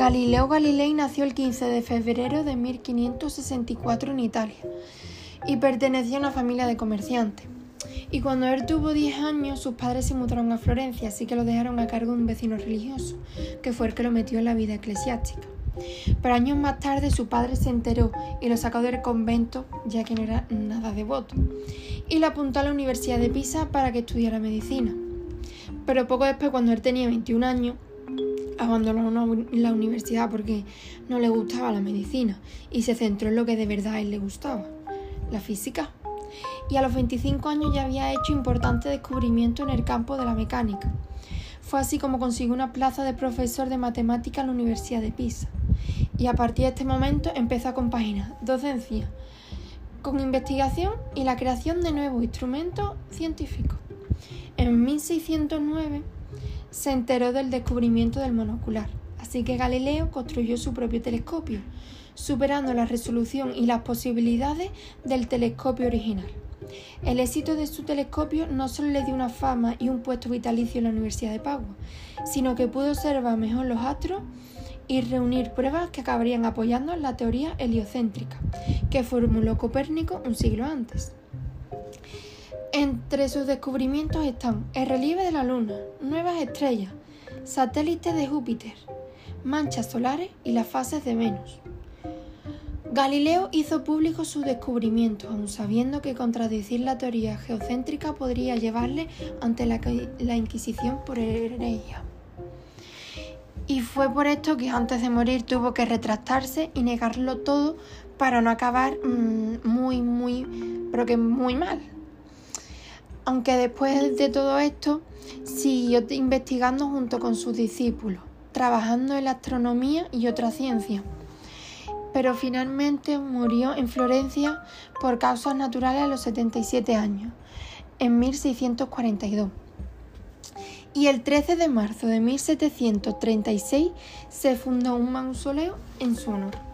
Galileo Galilei nació el 15 de febrero de 1564 en Italia y pertenecía a una familia de comerciantes. Y cuando él tuvo 10 años, sus padres se mudaron a Florencia, así que lo dejaron a cargo de un vecino religioso, que fue el que lo metió en la vida eclesiástica. Pero años más tarde su padre se enteró y lo sacó del convento, ya que no era nada devoto, y lo apuntó a la Universidad de Pisa para que estudiara medicina. Pero poco después, cuando él tenía 21 años, abandonó la universidad porque no le gustaba la medicina y se centró en lo que de verdad a él le gustaba, la física. Y a los 25 años ya había hecho importantes descubrimientos en el campo de la mecánica. Fue así como consiguió una plaza de profesor de matemática en la Universidad de Pisa. Y a partir de este momento empezó a compaginar docencia con investigación y la creación de nuevos instrumentos científicos. En 1609 se enteró del descubrimiento del monocular, así que Galileo construyó su propio telescopio, superando la resolución y las posibilidades del telescopio original. El éxito de su telescopio no solo le dio una fama y un puesto vitalicio en la Universidad de Padua, sino que pudo observar mejor los astros y reunir pruebas que acabarían apoyando la teoría heliocéntrica, que formuló Copérnico un siglo antes. Entre sus descubrimientos están el relieve de la Luna, nuevas estrellas, satélites de Júpiter, manchas solares y las fases de Venus. Galileo hizo público sus descubrimientos, aun sabiendo que contradecir la teoría geocéntrica podría llevarle ante la, Inquisición por ella. Y fue por esto que antes de morir tuvo que retractarse y negarlo todo para no acabar mm, muy, muy, pero que muy mal aunque después de todo esto siguió investigando junto con sus discípulos, trabajando en la astronomía y otra ciencia. Pero finalmente murió en Florencia por causas naturales a los 77 años, en 1642. Y el 13 de marzo de 1736 se fundó un mausoleo en su honor.